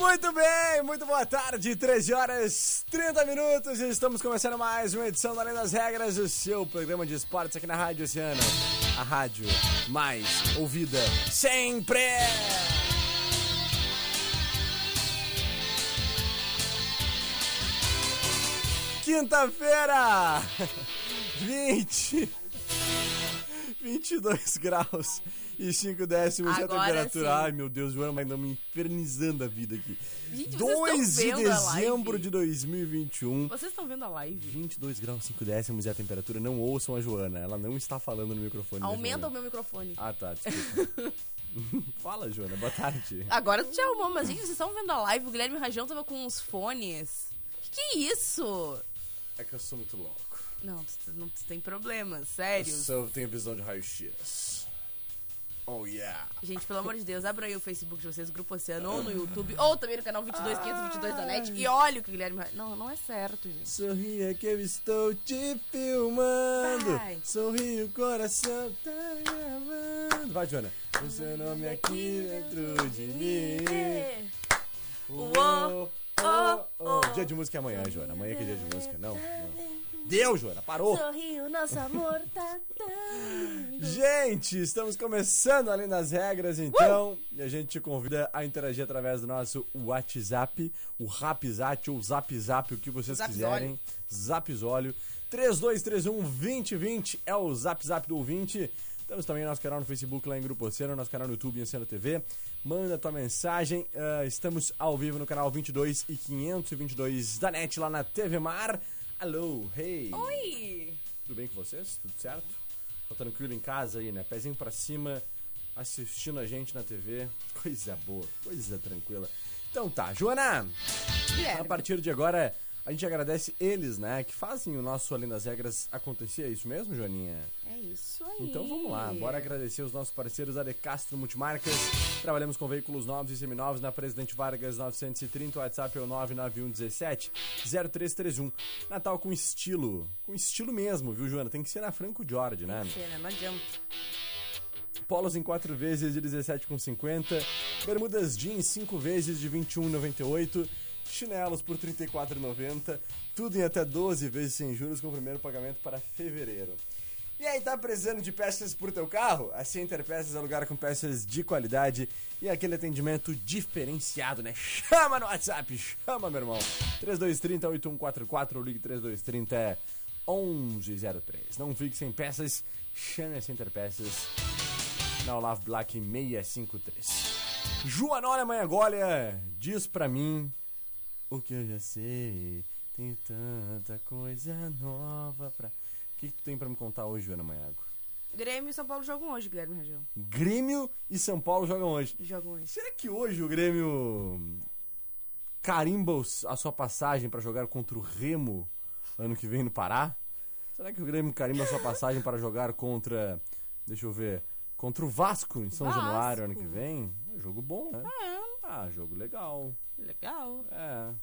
Muito bem, muito boa tarde, 13 horas 30 minutos e estamos começando mais uma edição do Além das Regras, o seu programa de esportes aqui na Rádio Oceano. A rádio mais ouvida sempre! Quinta-feira, 20, 22 graus e 5 décimos é a Agora temperatura. sim. Ai, meu Deus, Joana vai andar me infernizando a vida aqui. Gente, vocês 2 de dezembro de 2021. Vocês estão vendo a live? 22 graus 5 décimos é a temperatura. Não ouçam a Joana, ela não está falando no microfone. da Aumenta o meu microfone. Ah, tá, desculpa. Fala, Joana, boa tarde. Agora tu te arrumou, mas gente, vocês estão vendo a live? O Guilherme Rajão tava com uns fones. Que que é isso? É que eu sou muito louco. Não, tu, não, tu tem problemas, Eu sérios. sou, tenho visão de raio-x. Oh, yeah. Gente, pelo amor de Deus, abra aí o Facebook de vocês, Grupo Oceano, ou no YouTube, ou também no canal 22522 da NET, e olha o que o Guilherme... Não, não é certo, gente. Sorria que eu estou te filmando. Vai. Sorri, o coração tá gravando. Vai, Joana. O seu nome aqui dentro de mim. Uô, oh, oh, Dia de música é amanhã, Joana. Amanhã que é dia de música. Não, não. Deu, Joana. Parou. Sorriu, nosso amor tá dando. Gente, estamos começando além das regras, então, e a gente te convida a interagir através do nosso WhatsApp, o Rapzat ou Zap Zap, o que vocês Zapzólio. quiserem. Zapzólio. 3231-2020 é o Zap Zap do ouvinte. Temos também nosso canal no Facebook lá em Grupo Oceano, nosso canal no YouTube Oceano TV. Manda tua mensagem. ah, estamos ao vivo no canal 22 e 522 da NET lá na TV Mar. Alô, hey! Oi! Tudo bem com vocês? Tudo certo? Tá tranquilo em casa aí, né? Pezinho pra cima, assistindo a gente na TV. Coisa boa, coisa tranquila. Então tá, Joana, a Guilherme, partir de agora a gente agradece eles, né? Que fazem o nosso Além das Regras acontecer. É isso mesmo, Joaninha? é isso aí. Então vamos lá, bora agradecer os nossos parceiros da De Castro Multimarcas. Trabalhamos com veículos novos e seminovos na Presidente Vargas 930, o WhatsApp é o 99117 0331. Natal com estilo, com estilo mesmo, viu, Joana? Tem que ser na Franco Jorge, né? Sei, né? Não adianta. Polos em 4 vezes de 17,50. Bermudas jeans 5 vezes de 21,98. Chinelos por R$ 34,90. Tudo em até 12 vezes sem juros com o primeiro pagamento para fevereiro. E aí, tá precisando de peças pro teu carro? A Center Peças é lugar com peças de qualidade e aquele atendimento diferenciado, né? Chama no WhatsApp, chama, meu irmão. 3230-8144 ou ligue 3230 1103. Não fique sem peças, chame a Center Peças na Olavo Black 653. Joanora Manhagolha diz pra mim o que eu já sei. Tenho tanta coisa nova pra. O que, que tu tem pra me contar hoje, Joana Manhago? Grêmio e São Paulo jogam hoje, Guilherme Rajão. Grêmio e São Paulo jogam hoje. Jogam hoje. Será que hoje o Grêmio carimba a sua passagem pra jogar contra o Remo ano que vem no Pará? Será que o Grêmio carimba a sua passagem para jogar contra. Deixa eu ver. Contra o Vasco em São Vasco. Januário ano que vem? É jogo bom, né? Ah, jogo legal. Legal. É.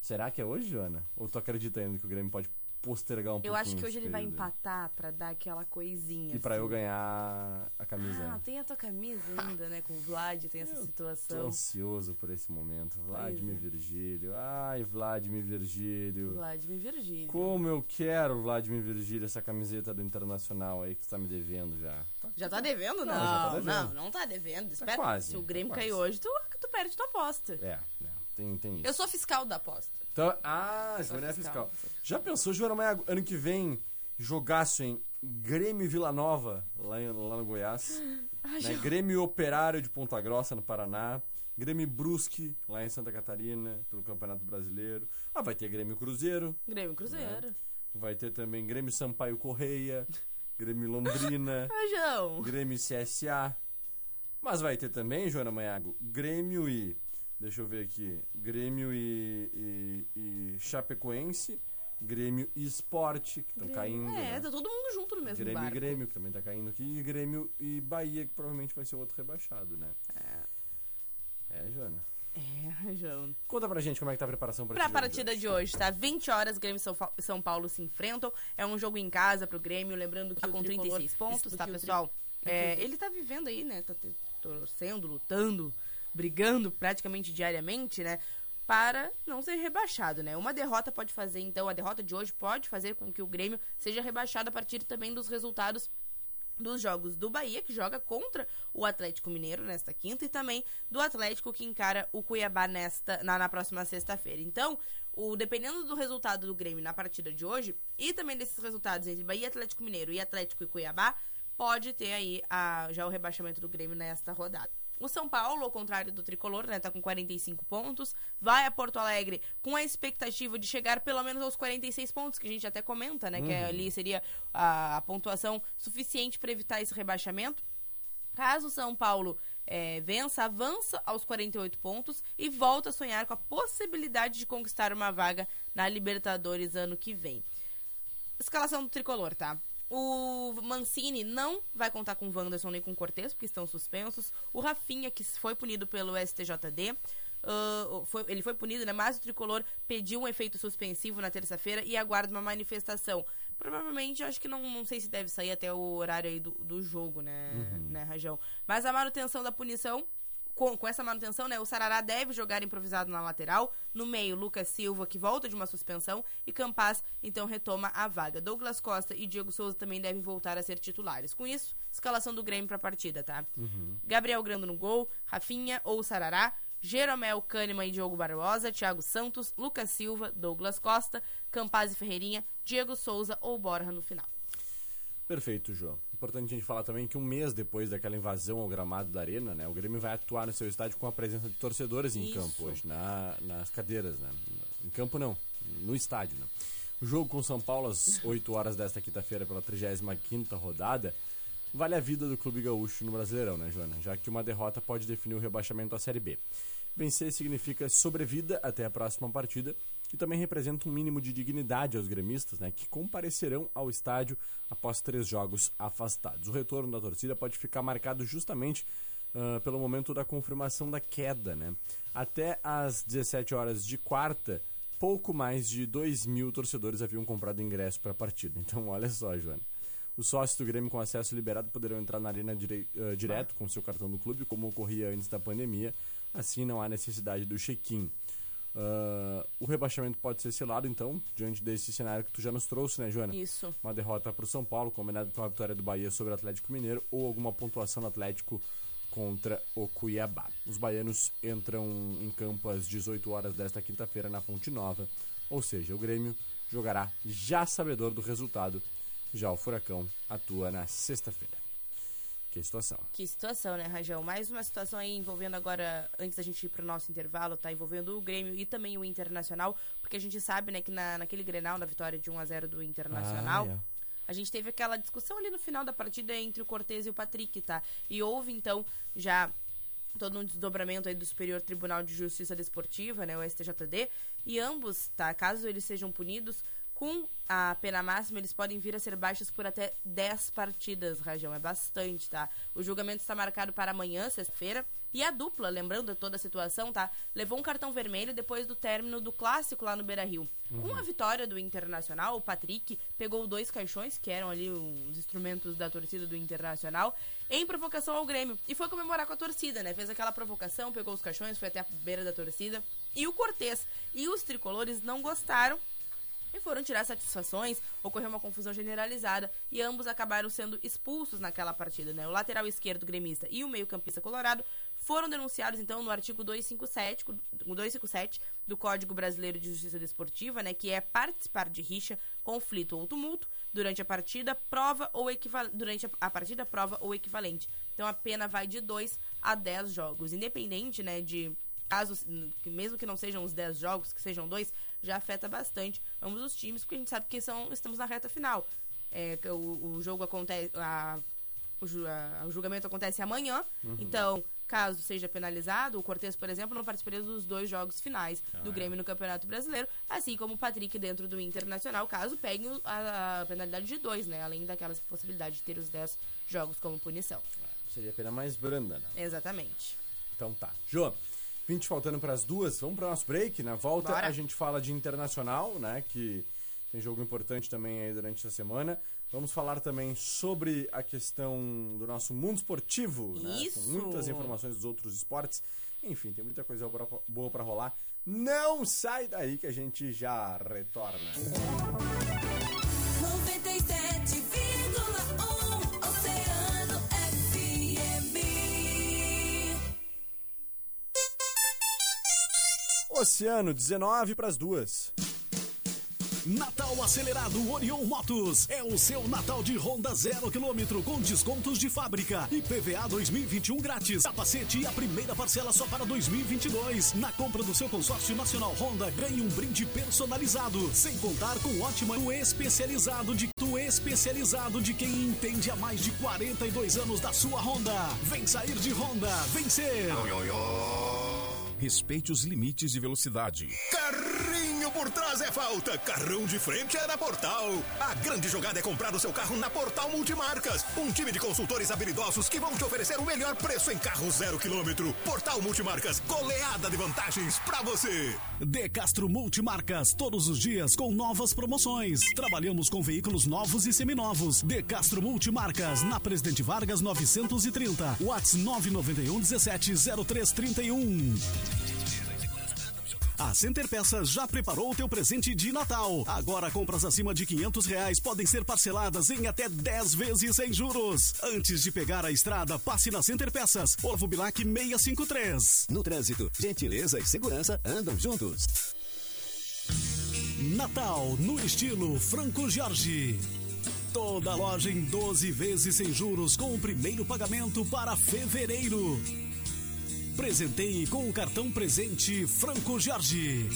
Será que é hoje, Joana? Ou tu acredita ainda que o Grêmio pode postergar um pouquinho? Eu acho que hoje ele vai empatar pra dar aquela coisinha. E pra assim. eu ganhar a camisa. Ah, né? tem a tua camisa ainda, né? Com o Vlad, tem essa Tô situação. ansioso por esse momento. Vladimir é. Virgílio. Ai, Vladimir Virgílio. Vladimir Virgílio. Como eu quero, Vladimir Virgílio, essa camiseta do Internacional aí que tu tá me devendo já. Já tá devendo? Não, Não, tá devendo. não, não tá devendo. Espera. quase, Se o tá Grêmio quase. cair hoje, tu, tu perde tua aposta. É, é, tem, tem isso. Eu sou fiscal da aposta. Então, ah, Joana é fiscal. fiscal. Já pensou, Joana Maia, ano que vem, jogaço em Grêmio Vila Nova, lá, em- lá no Goiás. né? Grêmio Operário de Ponta Grossa, no Paraná. Grêmio Brusque, lá em Santa Catarina, pelo Campeonato Brasileiro. Ah, vai ter Grêmio Cruzeiro. Grêmio Cruzeiro. Vai ter também Grêmio Sampaio Correia. Grêmio Londrina. Rajão. Grêmio CSA. Mas vai ter também, Joana Manhago, Grêmio e. Deixa eu ver aqui. Grêmio e, e, e Chapecoense. Grêmio e Esporte, que estão caindo. É, né? tá todo mundo junto no mesmo Grêmio barco. e Grêmio, que também tá caindo aqui. E Grêmio e Bahia, que provavelmente vai ser outro rebaixado, né? É, Joana. É, Rajão. Conta pra gente como é que tá a preparação pra Pra esse jogo partida de hoje, tá? 20 horas, Grêmio e São Paulo se enfrentam. É um jogo em casa pro Grêmio, lembrando que Tá o com tricolor- 36 pontos, tá, pessoal? É, ele tá vivendo aí, né? Tá torcendo, lutando, brigando praticamente diariamente, né? Para não ser rebaixado, né? Uma derrota pode fazer, então, a derrota de hoje pode fazer com que o Grêmio seja rebaixado a partir também dos resultados dos jogos do Bahia, que joga contra o Atlético Mineiro nesta quinta, e também do Atlético que encara o Cuiabá nesta, na, na próxima sexta-feira. Então, o, dependendo do resultado do Grêmio na partida de hoje, e também desses resultados entre Bahia, Atlético Mineiro e Atlético e Cuiabá, pode ter aí a- já o rebaixamento do Grêmio nesta rodada. O São Paulo, ao contrário do Tricolor, né, tá com 45 pontos, vai a Porto Alegre com a expectativa de chegar pelo menos aos 46 pontos, que a gente até comenta, né, que ali seria a, a pontuação suficiente para evitar esse rebaixamento. Caso o São Paulo eh, vença, avança aos 48 pontos e volta a sonhar com a possibilidade de conquistar uma vaga na Libertadores ano que vem. Escalação do tricolor, tá? O Mancini não vai contar com o Wanderson nem com o Cortez, porque estão suspensos. O Rafinha, que foi punido pelo STJD, ah, foi- ele foi punido, né? Mas o tricolor pediu um efeito suspensivo na terça-feira e aguarda uma manifestação. Provavelmente, eu acho que não, não sei se deve sair até o horário aí do, do jogo, né, né, Rajão? Mas a manutenção da punição com, com essa manutenção, né, o Sarará deve jogar improvisado na lateral. No meio, Lucas Silva, que volta de uma suspensão. E Campaz, então, retoma a vaga. Douglas Costa e Diego Souza também devem voltar a ser titulares. Com isso, escalação do Grêmio pra partida, tá? Gabriel Grando no gol, Rafinha ou Sarará. Jeromel, Kahneman e Diogo Barbosa, Thiago Santos, Lucas Silva, Douglas Costa, Campaz e Ferreirinha, Diego Souza ou Borja no final. Perfeito, João. Importante a gente falar também que um mês depois daquela invasão ao gramado da arena, né, o Grêmio vai atuar no seu estádio com a presença de torcedores em Isso. campo hoje, na, nas cadeiras, né? Em campo não, no estádio, né? O jogo com São Paulo às 8 horas desta quinta-feira pela 35ª rodada vale a vida do Clube Gaúcho no Brasileirão, né, Joana? Já que uma derrota pode definir o rebaixamento à Série B. Vencer significa sobrevida até a próxima partida e também representa um mínimo de dignidade aos gremistas, né, que comparecerão ao estádio após três jogos afastados. O retorno da torcida pode ficar marcado justamente ah, pelo momento da confirmação da queda. Né? Até às 17 horas de quarta, pouco mais de 2 mil torcedores haviam comprado ingresso para a partida. Então, olha só, Joana. Os sócios do Grêmio com acesso liberado poderão entrar na arena direi- eh, direto com seu cartão do clube, como ocorria antes da pandemia. Assim, não há necessidade do check-in. Ah, o rebaixamento pode ser selado, então, diante desse cenário que tu já nos trouxe, né, Joana? Isso. Uma derrota para o São Paulo, combinado com a vitória do Bahia sobre o Atlético Mineiro, ou alguma pontuação do Atlético contra o Cuiabá. Os baianos entram em campo às 18 horas desta quinta-feira na Fonte Nova, ou seja, o Grêmio jogará já sabedor do resultado, já o Furacão atua na sexta-feira. Que situação. Que situação, né, Rajão? Mais uma situação aí envolvendo agora, antes da gente ir pro nosso intervalo, tá? Envolvendo o Grêmio e também o Internacional, porque a gente sabe, né, que na, naquele Grenal, na vitória de 1x0 do Internacional, Ah, é. a gente teve aquela discussão ali no final da partida entre o Cortez e o Patrick, tá? E houve, então, já todo um desdobramento aí do Superior Tribunal de Justiça Desportiva, né, o STJD, e ambos, tá, caso eles sejam punidos com a pena máxima, eles podem vir a ser baixos por até 10 partidas, Rajão, é bastante, tá? O julgamento está marcado para amanhã, sexta-feira, e a dupla, lembrando toda a situação, tá? Levou um cartão vermelho depois do término do clássico lá no Beira-Rio. Com a vitória do Internacional, o Patrick pegou dois caixões, que eram ali os instrumentos da torcida do Internacional, em provocação ao Grêmio. E foi comemorar com a torcida, né? Fez aquela provocação, pegou os caixões, foi até a beira da torcida. E o Cortez e os tricolores não gostaram e foram tirar satisfações. Ocorreu uma confusão generalizada e ambos acabaram sendo expulsos naquela partida, né? O lateral esquerdo gremista e o meio-campista colorado foram denunciados então no artigo 257, 257 do Código Brasileiro de Justiça Desportiva, né, que é participar de rixa, conflito ou tumulto durante a partida, prova ou equivalente durante a partida, prova ou equivalente. Então a pena vai de 2 a 10 jogos, independente, né, de casos, mesmo que não sejam os 10 jogos, que sejam dois, já afeta bastante ambos os times, porque a gente sabe que são, estamos na reta final. É, o, o jogo acontece, a, o, a, o, julgamento acontece amanhã, uhum. então caso seja penalizado, o Cortez, por exemplo, não participaria dos dois jogos finais ah, do Grêmio é. no Campeonato Brasileiro, assim como o Patrick dentro do Internacional, caso pegue a, a penalidade de dois, né? Além daquelas possibilidades de ter os 10 jogos como punição. Seria a pena mais branda, né? Exatamente. Então tá. Jô, 20 faltando para as duas, vamos para o nosso break. Na volta Bora. a gente fala de internacional, né? Que tem jogo importante também aí durante a semana. Vamos falar também sobre a questão do nosso mundo esportivo, Isso. né? Com muitas informações dos outros esportes. Enfim, tem muita coisa boa para rolar. Não sai daí que a gente já retorna. 97,1 Oceano 19 para as duas. Natal acelerado Orion Motos. É o seu Natal de Honda zero quilômetro com descontos de fábrica e PVA 2021 grátis. Capacete e a primeira parcela só para 2022. Na compra do seu consórcio nacional Honda, ganhe um brinde personalizado. Sem contar com ótima especializado de tu especializado de quem entende há mais de 42 anos da sua Honda. Vem sair de Honda, vencer. Respeite os limites de velocidade. Carrinho por trás é falta, carrão de frente é na Portal. A grande jogada é comprar o seu carro na Portal Multimarcas. Um time de consultores habilidosos que vão te oferecer o melhor preço em carro zero quilômetro. Portal Multimarcas, goleada de vantagens para você. De Castro Multimarcas, todos os dias com novas promoções. Trabalhamos com veículos novos e seminovos. De Castro Multimarcas, na Presidente Vargas 930. Whats 991 17 0331. A Center Peças já preparou o teu presente de Natal. Agora compras acima de 500 reais podem ser parceladas em até 10 vezes sem juros. Antes de pegar a estrada, passe na Center Peças. Olavo Bilac 653. No trânsito, gentileza e segurança andam juntos. Natal no estilo Franco Jorge. Toda loja em 12 vezes sem juros com o primeiro pagamento para fevereiro. Presenteie com o cartão presente Franco Jorge.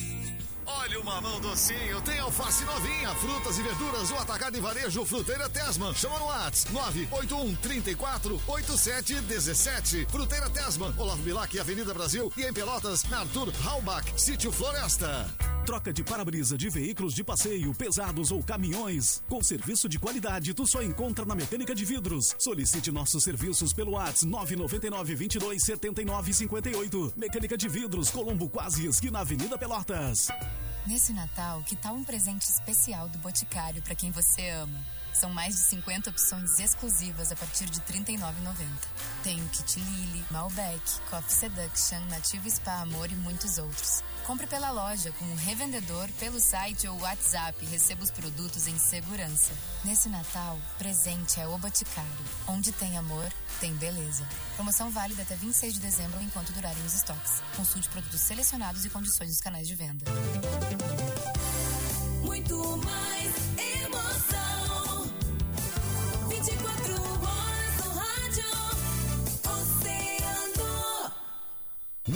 Olha o mamão docinho, tem alface novinha, frutas e verduras, o atacado e varejo Fruteira Tesman. Chama no WhatsApp 981 34 87 17. Fruteira Tesman, Olavo Bilac, Avenida Brasil e em Pelotas, Arthur Halbach, Sítio Floresta. Troca de para-brisa de veículos de passeio, pesados ou caminhões. Com serviço de qualidade, tu só encontra na Mecânica de Vidros. Solicite nossos serviços pelo WhatsApp 999 22 79 58. Mecânica de Vidros, Colombo Quase, esquina Avenida Pelotas. Nesse Natal, que tal um presente especial do Boticário para quem você ama? São mais de 50 opções exclusivas a partir de R$ 39,90. Tem o Kit Lily, Malbec, Coffee Seduction, Nativa Spa Amor e muitos outros. Compre pela loja, com um revendedor, pelo site ou WhatsApp e receba os produtos em segurança. Nesse Natal, presente é o Boticário. Onde tem amor, tem beleza. Promoção válida até 26 de dezembro enquanto durarem os estoques. Consulte produtos selecionados e condições dos canais de venda. Muito mais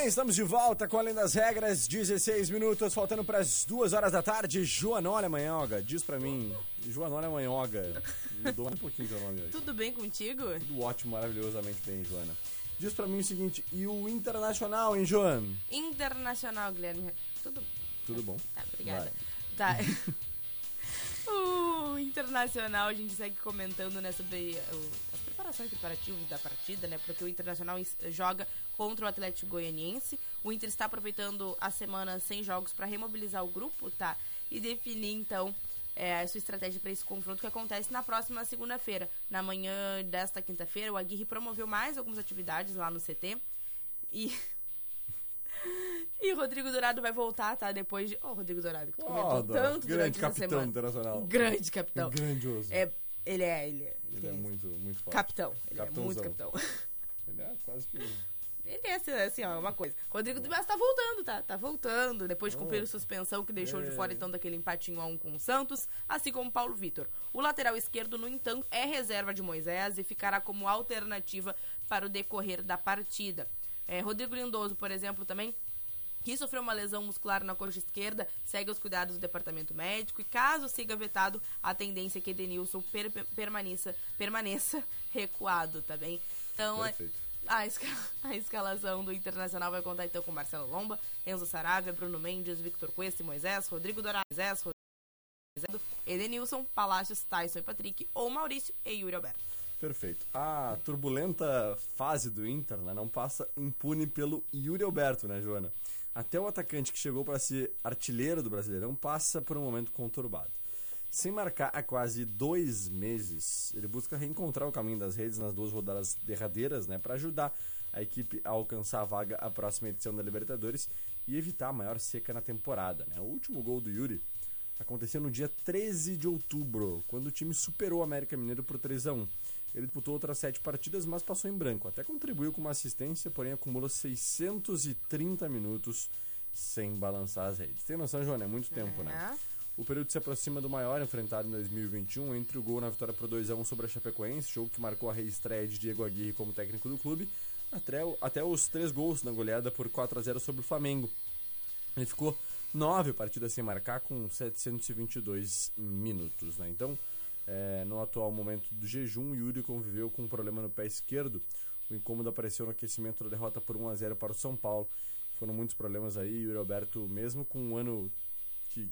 Bem, estamos de volta com Além das Regras, 16 minutos, faltando para as 2 horas da tarde. Joanólia Manhoga, diz para mim. Joanólia Manhoga, mudou um pouquinho seu nome hoje. Tudo bem contigo? Tudo ótimo, maravilhosamente bem, Joana. Diz para mim o seguinte, e o Internacional, hein, Joana? Internacional, Guilherme. Tudo, Tudo bom. Tá, obrigada. Vai. Tá. o Internacional, a gente segue comentando né, sobre as preparações preparativos da partida, né? Porque o Internacional is- joga contra o Atlético Goianiense. O Inter está aproveitando a semana sem jogos para remobilizar o grupo, tá? E definir, então, é, a sua estratégia para esse confronto que acontece na próxima segunda-feira. Na manhã desta quinta-feira, o Aguirre promoveu mais algumas atividades lá no CT. E. E o Rodrigo Dourado vai voltar, tá? Depois de. Ô, Rodrigo Dourado, que tu Foda. tanto Grande durante essa capitão semana. internacional. Grande capitão. Grandioso. É, ele é, ele é. Ele é muito, muito forte. Capitão. Ele é Capitãozão. muito capitão. Ele é quase que. Ele é assim, assim, ó, uma coisa. Rodrigo Mas tá voltando, tá? Tá voltando. Depois de cumprir a suspensão que deixou de É. fora, então, daquele empatinho a um com o Santos, assim como Paulo Vitor. O lateral esquerdo, no entanto, é reserva de Moisés e ficará como alternativa para o decorrer da partida. É, Rodrigo Lindoso, por exemplo, também que sofreu uma lesão muscular na coxa esquerda, segue os cuidados do departamento médico e caso siga vetado, a tendência é que Edenilson per- permaneça, permaneça recuado, tá bem? Então, é- Perfeito. a, a escalação do Internacional vai contar então com Marcelo Lomba, Enzo Saravia, Bruno Mendes, Victor Cuesta e Moisés, Rodrigo Dourado, Moisés, Rodrigo Edenilson, Palácios, Tyson e Patrick, ou Maurício e Yuri Alberto. Perfeito. A turbulenta fase do Inter né, não passa impune pelo Yuri Alberto, né, Joana? Até o atacante que chegou para ser artilheiro do Brasileirão passa por um momento conturbado. Sem marcar há quase dois meses, ele busca reencontrar o caminho das redes nas duas rodadas derradeiras, né, para ajudar a equipe a alcançar a vaga à próxima edição da Libertadores e evitar a maior seca na temporada. Né? O último gol do Yuri aconteceu no dia 13 de outubro, quando o time superou o América Mineiro por 3 a 1 Ele disputou outras sete partidas, mas passou em branco. Até contribuiu com uma assistência, porém acumula 630 minutos sem balançar as redes. Tem noção, Joana? É muito tempo, né? O período se aproxima do maior enfrentado em 2021, entre o gol na vitória por 2x1 sobre a Chapecoense, jogo que marcou a reestreia de Diego Aguirre como técnico do clube, até, até os três gols na goleada por 4x0 sobre o Flamengo. Ele ficou nove partidas sem marcar com 722 minutos, né? Então, é, no atual momento do jejum, Yuri conviveu com um problema no pé esquerdo. O incômodo apareceu no aquecimento da derrota por 1 a 0 para o São Paulo. Foram muitos problemas aí. Yuri Alberto, mesmo com um ano que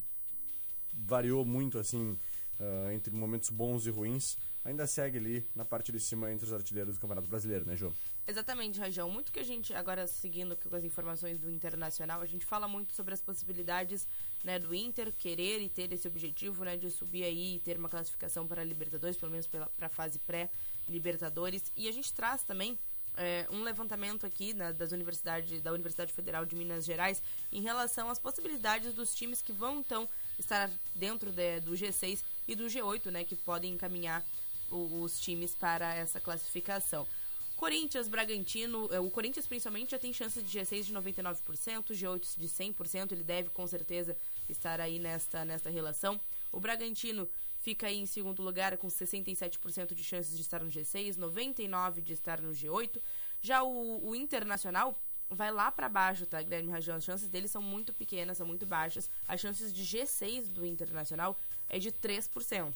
variou muito assim ah, entre momentos bons e ruins, ainda segue ali na parte de cima entre os artilheiros do Campeonato Brasileiro, né, João? Exatamente, Rajão. Muito que a gente, agora seguindo com as informações do Internacional, a gente fala muito sobre as possibilidades né, do Inter querer e ter esse objetivo né, de subir aí e ter uma classificação para a Libertadores, pelo menos para a fase pré-Libertadores. E a gente traz também é, um levantamento aqui né, das universidades, da Universidade Federal de Minas Gerais em relação às possibilidades dos times que vão então estar dentro de- do G6 e do G8, né, que podem encaminhar o- os times para essa classificação. Corinthians, Bragantino, eh, o Corinthians principalmente já tem chance de G6 de 99%, G8 de 100%, ele deve com certeza estar aí nesta, nesta relação. O Bragantino fica aí em segundo lugar com 67% de chances de estar no G6, 99% de estar no G8. Já o, o Internacional vai lá para baixo, tá, Guilherme Rajão? As chances dele são muito pequenas, são muito baixas. As chances de G6 do Internacional é de 3%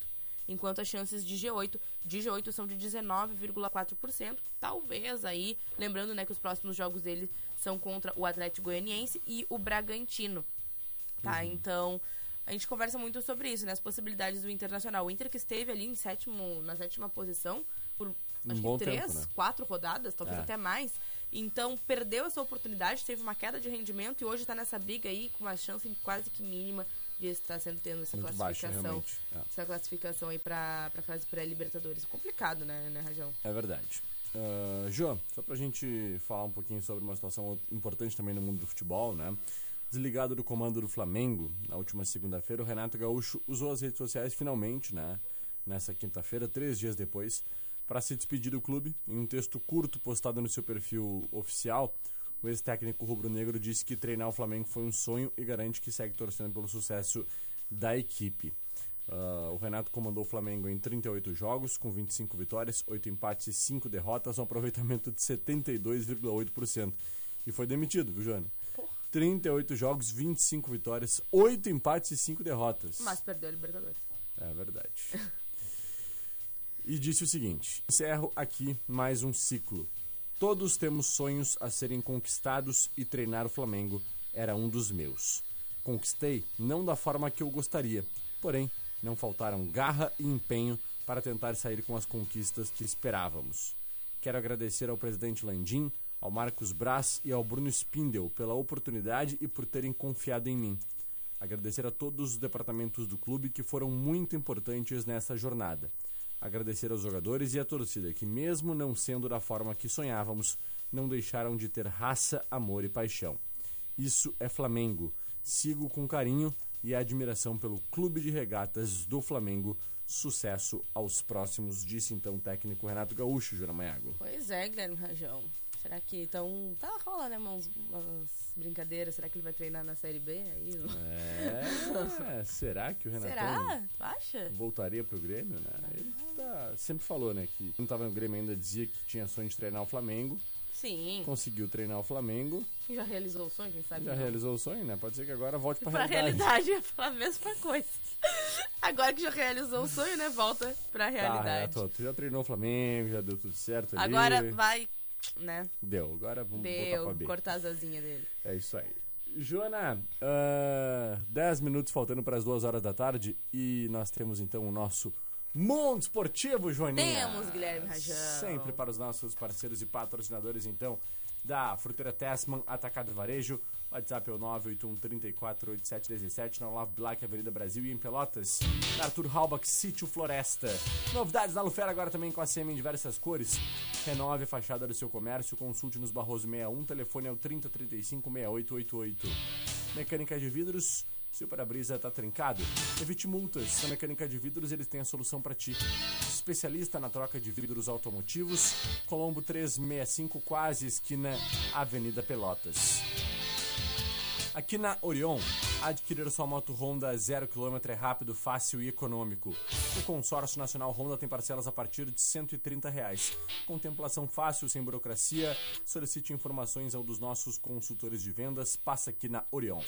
enquanto as chances de G8 de G8 são de 19,4%. Talvez aí, lembrando, né, que os próximos jogos dele são contra o Atlético Goianiense e o Bragantino. Tá? Então, a gente conversa muito sobre isso, né, as possibilidades do Internacional. O Inter que esteve ali em sétimo, na sétima posição por que três, tempo, né? quatro rodadas, talvez É. até mais. Então, perdeu essa oportunidade, teve uma queda de rendimento e hoje está nessa briga aí com uma chance quase que mínima de estar sendo tendo essa Muito baixo, classificação realmente. É. essa classificação aí pra, pra fase pré-Libertadores. Complicado, né, né, Rajão? É verdade. Uh, João, só pra gente falar um pouquinho sobre uma situação importante também no mundo do futebol, né? Desligado do comando do Flamengo, na última segunda-feira, o Renato Gaúcho usou as redes sociais finalmente, né? Nessa quinta-feira, três dias depois, para se despedir do clube. Em um texto curto postado no seu perfil oficial, o ex-técnico rubro-negro disse que treinar o Flamengo foi um sonho e garante que segue torcendo pelo sucesso da equipe. Ah, o Renato comandou o Flamengo em 38 jogos, com 25 vitórias, 8 empates e 5 derrotas, um aproveitamento de 72,8%. E foi demitido, viu, Joana? 38 jogos, 25 vitórias, 8 empates e 5 derrotas. Mas perdeu a Libertadores. É verdade. e disse o seguinte: encerro aqui mais um ciclo. Todos temos sonhos a serem conquistados e treinar o Flamengo era um dos meus. Conquistei não da forma que eu gostaria, porém Não faltaram garra e empenho para tentar sair com as conquistas que esperávamos. Quero agradecer ao presidente Landim, ao Marcos Braz e ao Bruno Spindel pela oportunidade e por terem confiado em mim. Agradecer a todos os departamentos do clube que foram muito importantes nessa jornada. Agradecer aos jogadores e à torcida que, mesmo não sendo da forma que sonhávamos, não deixaram de ter raça, amor e paixão. Isso é Flamengo. Sigo com carinho e admiração pelo Clube de Regatas do Flamengo. Sucesso aos próximos, disse então o técnico Renato Gaúcho, Jura Maiago. Pois é, Guilherme Rajão. Será que então. Tá rola, né? Umas, umas brincadeiras. Será que ele vai treinar na Série B aí? É, será que o Renatão Será? Tu acha? voltaria pro Grêmio, né? Ele tá- sempre falou, né, que quando tava no Grêmio ainda dizia que tinha sonho de treinar o Flamengo, Sim. conseguiu treinar o Flamengo, E já realizou o sonho, quem sabe? já não. realizou o sonho, né? Pode ser que agora volte pra, Pra realidade. realidade ia falar a mesma coisa. Agora que já realizou o sonho, né? Volta pra Tá, realidade. Renato, tu já treinou o Flamengo, já deu tudo certo ali. Agora vai, né? Deu, agora vamos botar Deu, pra B. cortar as asinhas dele. É isso aí. Joana, 10 minutos faltando para as 2 horas da tarde e nós temos então o nosso Mundo Esportivo, Joaninha. Temos, Guilherme Rajão. Sempre para os nossos parceiros e patrocinadores, então, da Fruteira Tessman, Atacado Varejo. WhatsApp é o 981 34 8717 na Olavo Black, Avenida Brasil e em Pelotas. Na Arthur Halbach, Sítio Floresta. Novidades na Lufera agora também com a CM em diversas cores. Renove a fachada do seu comércio, consulte nos Barroso 61, telefone é o 3035 6888. Mecânica de vidros, seu para-brisa tá trincado? Evite multas. Na Mecânica de Vidros eles têm a solução para ti. Especialista na troca de vidros automotivos, Colombo 365, quase esquina Avenida Pelotas. Aqui na Orion, adquirir sua moto Honda 0km é rápido, fácil e econômico. O consórcio nacional Honda tem parcelas a partir de 130 reais. Contemplação fácil, sem burocracia. Solicite informações ao dos nossos consultores de vendas. Passa aqui na Orion.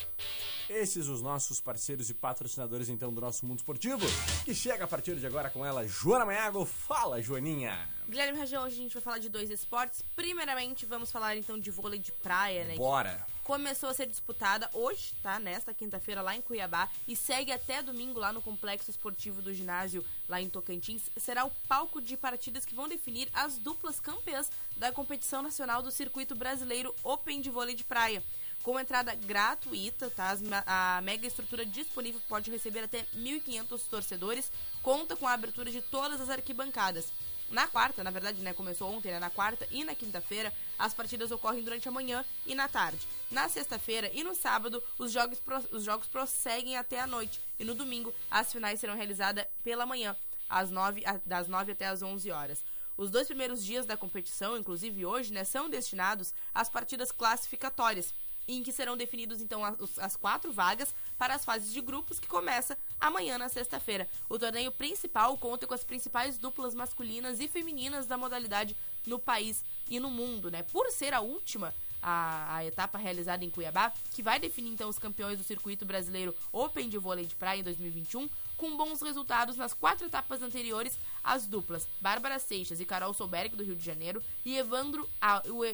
Esses os nossos parceiros e patrocinadores então do nosso mundo esportivo, que chega a partir de agora com ela, Joana Maiago. Fala, Joaninha! Guilherme Rajão, hoje a gente vai falar de dois esportes. Primeiramente, vamos falar então de vôlei de praia, né? Bora! começou a ser disputada hoje, tá? Nesta quinta-feira lá em Cuiabá e segue até domingo lá no Complexo Esportivo do Ginásio lá em Tocantins. Será o palco de partidas que vão definir as duplas campeãs da competição nacional do Circuito Brasileiro Open de Vôlei de Praia. Com entrada gratuita, tá? A mega estrutura disponível pode receber até 1.500 torcedores. Conta com a abertura de todas as arquibancadas. Na quarta, na verdade, né, começou ontem, né, na quarta e na quinta-feira, as partidas ocorrem durante a manhã e na tarde. Na sexta-feira e no sábado, os jogos, os jogos prosseguem até a noite. E no domingo, as finais serão realizadas pela manhã, às nove, das 9 até as 11 horas. Os dois primeiros dias da competição, inclusive hoje, né, são destinados às partidas classificatórias, em que serão definidos então as, as quatro vagas para as fases de grupos que começa amanhã na sexta-feira. O torneio principal conta com as principais duplas masculinas e femininas da modalidade no país e no mundo, né? Por ser a última a, a etapa realizada em Cuiabá, que vai definir então os campeões do circuito brasileiro Open de vôlei de praia em 2021, com bons resultados nas quatro etapas anteriores, as duplas Bárbara Seixas e Carol Solberg do Rio de Janeiro e Evandro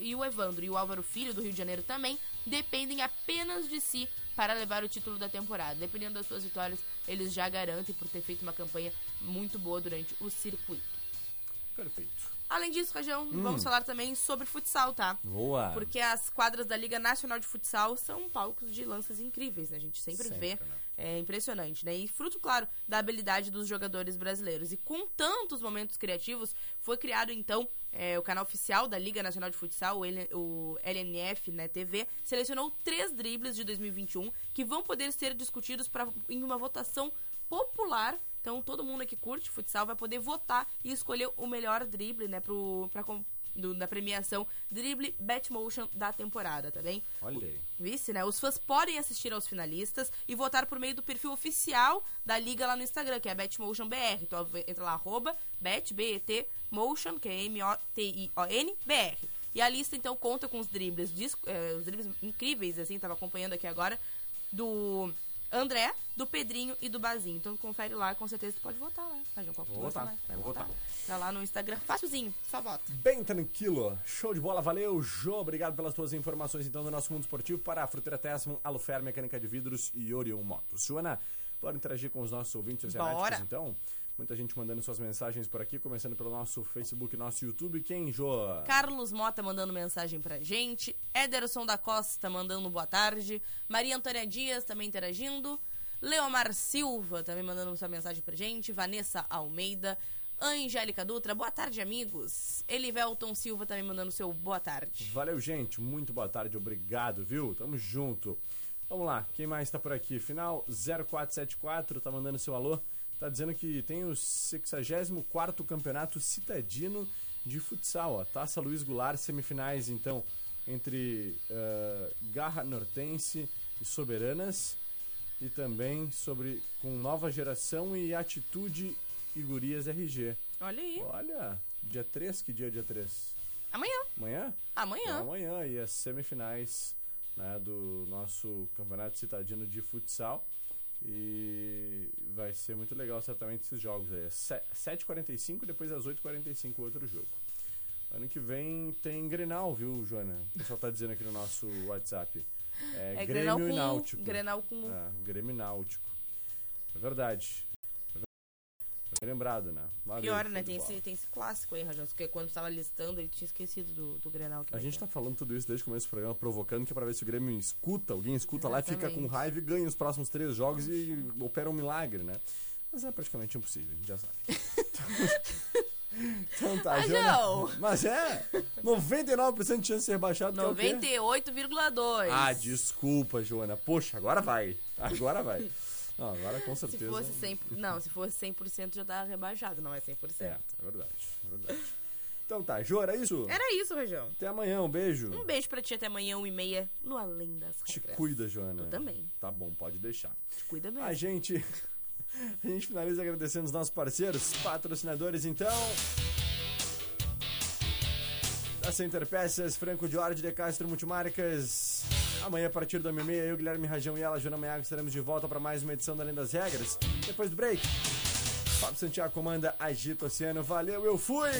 e o Evandro e o Álvaro Filho do Rio de Janeiro também dependem apenas de si para levar o título da temporada. Dependendo das suas vitórias, eles já garantem por ter feito uma campanha muito boa durante o circuito. Perfeito. Além disso, Rajão, vamos falar também sobre futsal, tá? Boa! Porque as quadras da Liga Nacional de Futsal são palcos de lances incríveis, né? A gente sempre, Sempre, vê. né? É impressionante, né? E fruto, claro, da habilidade dos jogadores brasileiros. E com tantos momentos criativos, foi criado, então, é, o canal oficial da Liga Nacional de Futsal, o, L- o LNF né, TV, selecionou três dribles de 2021 que vão poder ser discutidos pra, em uma votação popular. Então, todo mundo que curte futsal vai poder votar e escolher o melhor drible, né, pro, pra, do- da premiação Drible Batmotion da temporada, tá bem? Olha aí. Vice, né? Os fãs podem assistir aos finalistas e votar por meio do perfil oficial da liga lá no Instagram, que é BetMotionBR. Então entra lá, arroba BetBETMotion, que é M-O-T-I-O-N-B-R. E a lista, então, conta com os dribles, eh, os dribles incríveis, assim, tava acompanhando aqui agora, do André, do Pedrinho e do Bazinho. Então confere lá, com certeza tu pode votar? Qual que tu Vou votar, mais? Vai vou votar. votar. Tá lá no Instagram, facilzinho, só vota. Bem tranquilo. Show de bola, valeu, Jô. Obrigado pelas tuas informações então do nosso mundo esportivo para a Fruteira Tessman, Alufer, Mecânica de Vidros e Orion Motos. Joana, Bora interagir com os nossos ouvintes oceanáticos, então? Muita gente mandando suas mensagens por aqui, começando pelo nosso Facebook, nosso YouTube. Quem, Jô? Carlos Mota mandando mensagem pra gente. Ederson da Costa mandando boa tarde. Maria Antônia Dias também interagindo. Leomar Silva também mandando sua mensagem pra gente. Vanessa Almeida. Angélica Dutra, boa tarde, amigos. Elivelton Silva também mandando seu boa tarde. Valeu, gente. Muito boa tarde. Obrigado, viu? Tamo junto. Vamos lá. Quem mais tá por aqui? Final 0474, tá mandando seu alô. Tá dizendo que tem o 64º Campeonato Citadino de Futsal, ó. Taça Luiz Goulart, semifinais, então, entre eh, Garra Nortense e Soberanas. E também sobre com Nova Geração e Atitude e Gurias RG. Olha aí. Olha, dia 3, que dia é dia 3? Amanhã. Amanhã? Amanhã. Então, amanhã e as semifinais né, do nosso campeonato citadino de futsal. E vai ser muito legal certamente esses jogos aí. É se- 7h45 depois às 8h45 outro jogo. Ano que vem tem Grenal, viu, Joana? O pessoal tá dizendo aqui no nosso WhatsApp. É, É Grêmio Grenal e Náutico. Grenal com. É, Grêmio e Náutico. É. É verdade. Lembrado, né? Valeu, Pior, né? Tem esse, tem esse clássico aí, Rajão. Porque quando tava listando, ele tinha esquecido do, do Grenal. A gente tá falando tudo isso desde o começo do programa, provocando, que é pra ver se o Grêmio escuta, alguém escuta lá, fica com Exatamente. raiva e ganha os próximos três jogos e opera um milagre, né? Mas é praticamente impossível, a gente já sabe. então tá, Mas Joana. não. Mas é! 99% de chance de ser rebaixado. que é o quê? 98,2. Ah, desculpa, Joana. Poxa, agora vai. Agora vai. Não, agora com Se certeza. fosse 100%, não, se fosse 100% já tava rebaixado, não é 100%. É, é verdade, é verdade. Então tá, Jô, era isso? Era isso, Rajão. Até amanhã, um beijo. Um beijo pra ti até amanhã, 1h30, no Além das Te Regras. cuida, Joana. Tu também. Tá bom, pode deixar. Te cuida mesmo. A gente, a gente finaliza agradecendo os nossos parceiros, patrocinadores, então. Da Center Peças, Franco Jorge de Castro Multimarcas. Amanhã, a partir do meia eu, Guilherme Rajão e ela, Joana Maiago, estaremos de volta para mais uma edição da Além das Regras. Depois do break, Fábio Santiago comanda Agito Oceano. Valeu, eu fui!